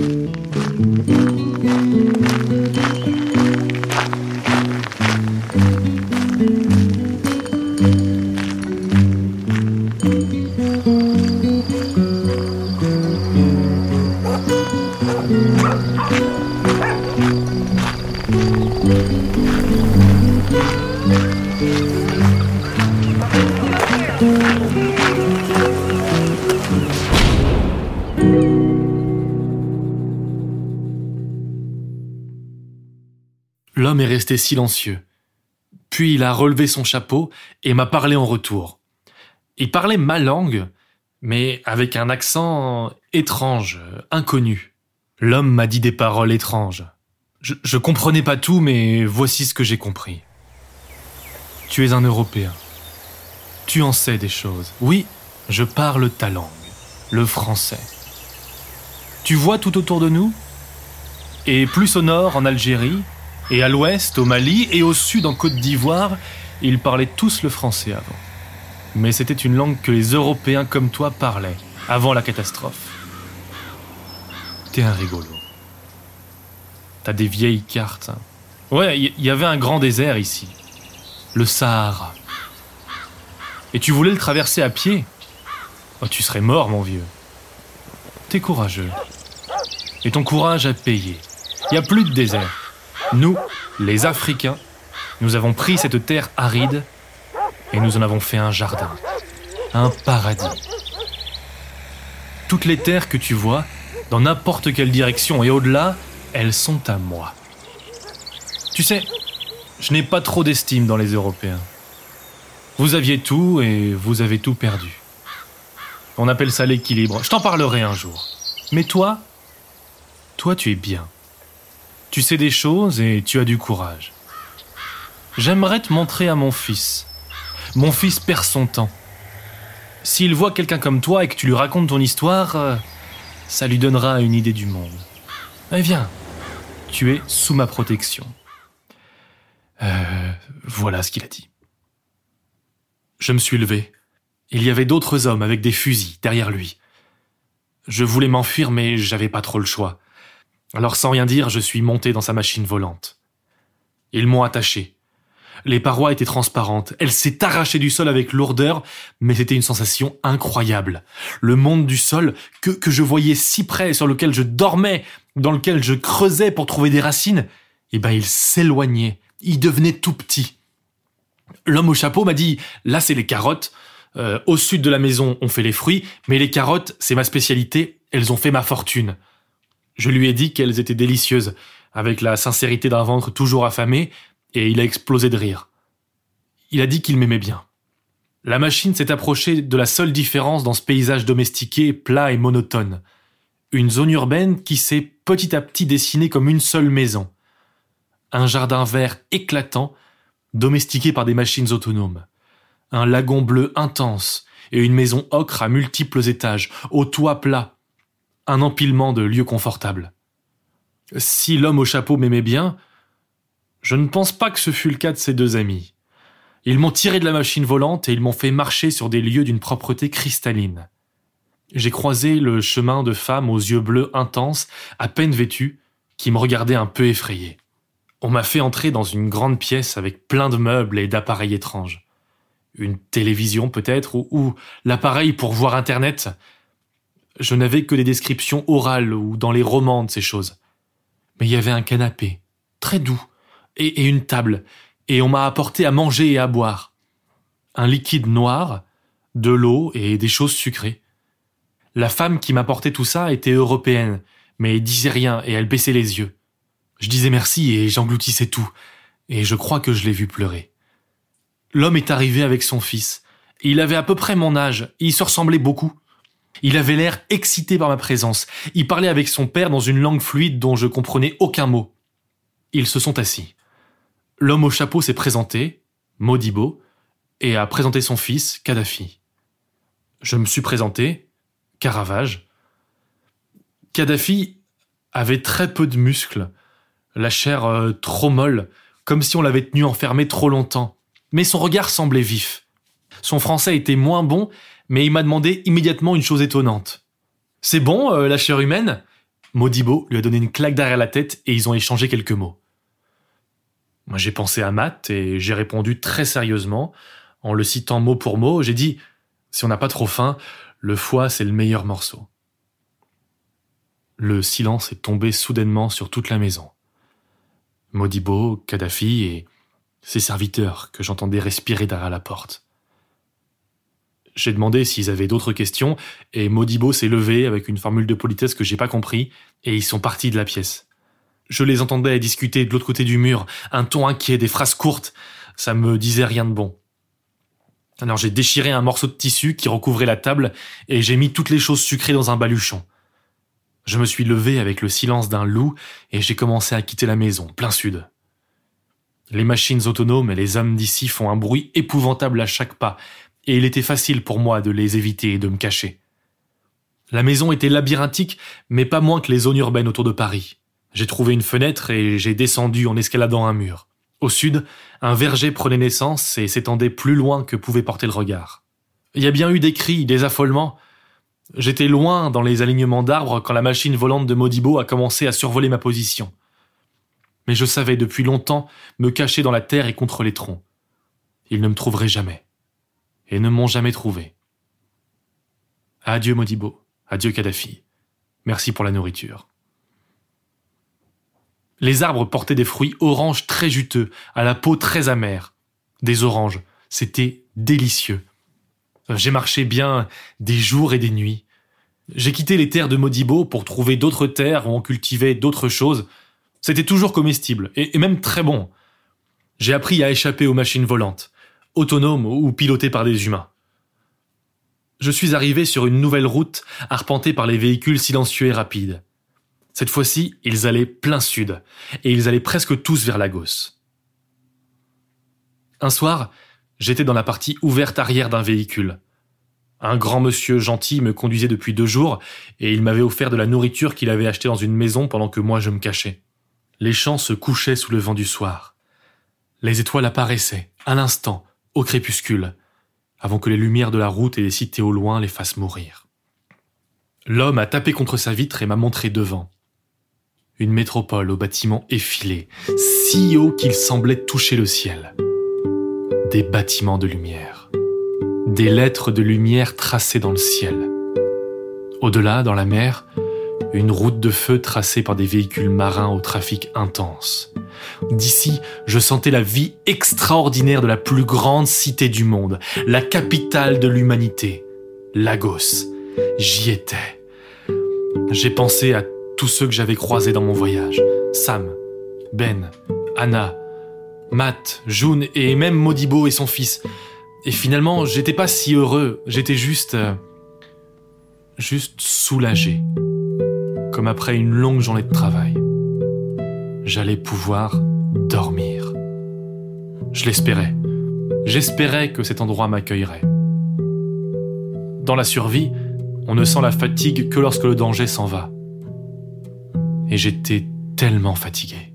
Oh, L'homme est resté silencieux. Puis il a relevé son chapeau et m'a parlé en retour. Il parlait ma langue, mais avec un accent étrange, inconnu. L'homme m'a dit des paroles étranges. Je, je comprenais pas tout, mais voici ce que j'ai compris. Tu es un Européen. Tu en sais des choses. Oui, je parle ta langue, le français. Tu vois tout autour de nous? Et plus au nord, en Algérie, et à l'ouest, au Mali, et au sud, en Côte d'Ivoire, ils parlaient tous le français avant. Mais c'était une langue que les Européens comme toi parlaient, avant la catastrophe. T'es un rigolo. T'as des vieilles cartes. Ouais, il y, avait un grand désert ici. Le Sahara. Et tu voulais le traverser à pied? Oh, tu serais mort, mon vieux. T'es courageux. Et ton courage a payé. Il n'y a plus de désert. Nous, les Africains, nous avons pris cette terre aride et nous en avons fait un jardin, un paradis. Toutes les terres que tu vois, dans n'importe quelle direction et au-delà, elles sont à moi. Tu sais, je n'ai pas trop d'estime dans les Européens. Vous aviez tout et vous avez tout perdu. On appelle ça l'équilibre. Je t'en parlerai un jour. Mais toi, toi tu es bien. Tu sais des choses et tu as du courage. J'aimerais te montrer à mon fils. Mon fils perd son temps. S'il voit quelqu'un comme toi et que tu lui racontes ton histoire, euh, ça lui donnera une idée du monde. Mais viens, tu es sous ma protection. Euh, voilà ce qu'il a dit. Je me suis levé. Il y avait d'autres hommes avec des fusils derrière lui. Je voulais m'enfuir, mais j'avais pas trop le choix. Alors sans rien dire, je suis monté dans sa machine volante. Ils m'ont attaché. Les parois étaient transparentes. Elle s'est arrachée du sol avec lourdeur, mais c'était une sensation incroyable. Le monde du sol, que, je voyais si près, sur lequel je dormais, dans lequel je creusais pour trouver des racines, eh ben il s'éloignait. Il devenait tout petit. L'homme au chapeau m'a dit, là c'est les carottes. Euh, au sud de la maison, on fait les fruits, mais les carottes, c'est ma spécialité. Elles ont fait ma fortune. Je lui ai dit qu'elles étaient délicieuses, avec la sincérité d'un ventre toujours affamé, et il a explosé de rire. Il a dit qu'il m'aimait bien. La machine s'est approchée de la seule différence dans ce paysage domestiqué, plat et monotone. Une zone urbaine qui s'est petit à petit dessinée comme une seule maison. Un jardin vert éclatant, domestiqué par des machines autonomes. Un lagon bleu intense et une maison ocre à multiples étages, au toit plat. Un empilement de lieux confortables. Si l'homme au chapeau m'aimait bien, je ne pense pas que ce fût le cas de ses deux amis. Ils m'ont tiré de la machine volante et ils m'ont fait marcher sur des lieux d'une propreté cristalline. J'ai croisé le chemin de femmes aux yeux bleus intenses, à peine vêtues, qui me regardaient un peu effrayées. On m'a fait entrer dans une grande pièce avec plein de meubles et d'appareils étranges. Une télévision peut-être, ou, ou l'appareil pour voir Internet. Je n'avais que des descriptions orales ou dans les romans de ces choses. Mais il y avait un canapé, très doux, et, une table, et on m'a apporté à manger et à boire. Un liquide noir, de l'eau et des choses sucrées. La femme qui m'apportait tout ça était européenne, mais disait rien et elle baissait les yeux. Je disais merci et j'engloutissais tout, et je crois que je l'ai vu pleurer. L'homme est arrivé avec son fils. Il avait à peu près mon âge, il se ressemblait beaucoup. Il avait l'air excité par ma présence. Il parlait avec son père dans une langue fluide dont je comprenais aucun mot. Ils se sont assis. L'homme au chapeau s'est présenté, Modibo, et a présenté son fils, Kadhafi. Je me suis présenté, Caravage. Kadhafi avait très peu de muscles, la chair euh, trop molle, comme si on l'avait tenu enfermé trop longtemps. Mais son regard semblait vif. Son français était moins bon, mais il m'a demandé immédiatement une chose étonnante. C'est bon, euh, la chair humaine? Modibo lui a donné une claque derrière la tête et ils ont échangé quelques mots. Moi j'ai pensé à Matt et j'ai répondu très sérieusement, en le citant mot pour mot, j'ai dit si on n'a pas trop faim, le foie c'est le meilleur morceau. Le silence est tombé soudainement sur toute la maison. Modibo, Kadhafi et ses serviteurs que j'entendais respirer derrière la porte. J'ai demandé s'ils avaient d'autres questions, et Modibo s'est levé avec une formule de politesse que j'ai pas compris, et ils sont partis de la pièce. Je les entendais discuter de l'autre côté du mur, un ton inquiet, des phrases courtes. Ça me disait rien de bon. Alors j'ai déchiré un morceau de tissu qui recouvrait la table et j'ai mis toutes les choses sucrées dans un baluchon. Je me suis levé avec le silence d'un loup et j'ai commencé à quitter la maison, plein sud. Les machines autonomes et les hommes d'ici font un bruit épouvantable à chaque pas, et il était facile pour moi de les éviter et de me cacher. La maison était labyrinthique, mais pas moins que les zones urbaines autour de Paris. J'ai trouvé une fenêtre et j'ai descendu en escaladant un mur. Au sud, un verger prenait naissance et s'étendait plus loin que pouvait porter le regard. Il y a bien eu des cris, des affolements. J'étais loin dans les alignements d'arbres quand la machine volante de Modibo a commencé à survoler ma position. Mais je savais depuis longtemps me cacher dans la terre et contre les troncs. Ils ne me trouveraient jamais et ne m'ont jamais trouvé. Adieu Modibo, adieu Kadhafi. Merci pour la nourriture. Les arbres portaient des fruits oranges très juteux, à la peau très amère. Des oranges, c'était délicieux. J'ai marché bien des jours et des nuits. J'ai quitté les terres de Modibo pour trouver d'autres terres où on cultivait d'autres choses. C'était toujours comestible, et, même très bon. J'ai appris à échapper aux machines volantes autonome ou piloté par des humains. Je suis arrivé sur une nouvelle route arpentée par les véhicules silencieux et rapides. Cette fois-ci, ils allaient plein sud, et ils allaient presque tous vers Lagos. Un soir, j'étais dans la partie ouverte arrière d'un véhicule. Un grand monsieur gentil me conduisait depuis deux jours, et il m'avait offert de la nourriture qu'il avait achetée dans une maison pendant que moi je me cachais. Les champs se couchaient sous le vent du soir. Les étoiles apparaissaient, à l'instant, au crépuscule, avant que les lumières de la route et des cités au loin les fassent mourir. L'homme a tapé contre sa vitre et m'a montré devant. Une métropole aux bâtiments effilés, si haut qu'ils semblaient toucher le ciel. Des bâtiments de lumière. Des lettres de lumière tracées dans le ciel. Au-delà, dans la mer, une route de feu tracée par des véhicules marins au trafic intense. D'ici, je sentais la vie extraordinaire de la plus grande cité du monde, la capitale de l'humanité, Lagos. J'y étais. J'ai pensé à tous ceux que j'avais croisés dans mon voyage. Sam, Ben, Anna, Matt, June et même Modibo et son fils. Et finalement, j'étais pas si heureux, j'étais juste... Euh, juste soulagé. Comme après une longue journée de travail j'allais pouvoir dormir. Je l'espérais. J'espérais que cet endroit m'accueillerait. Dans la survie, on ne sent la fatigue que lorsque le danger s'en va. Et j'étais tellement fatigué.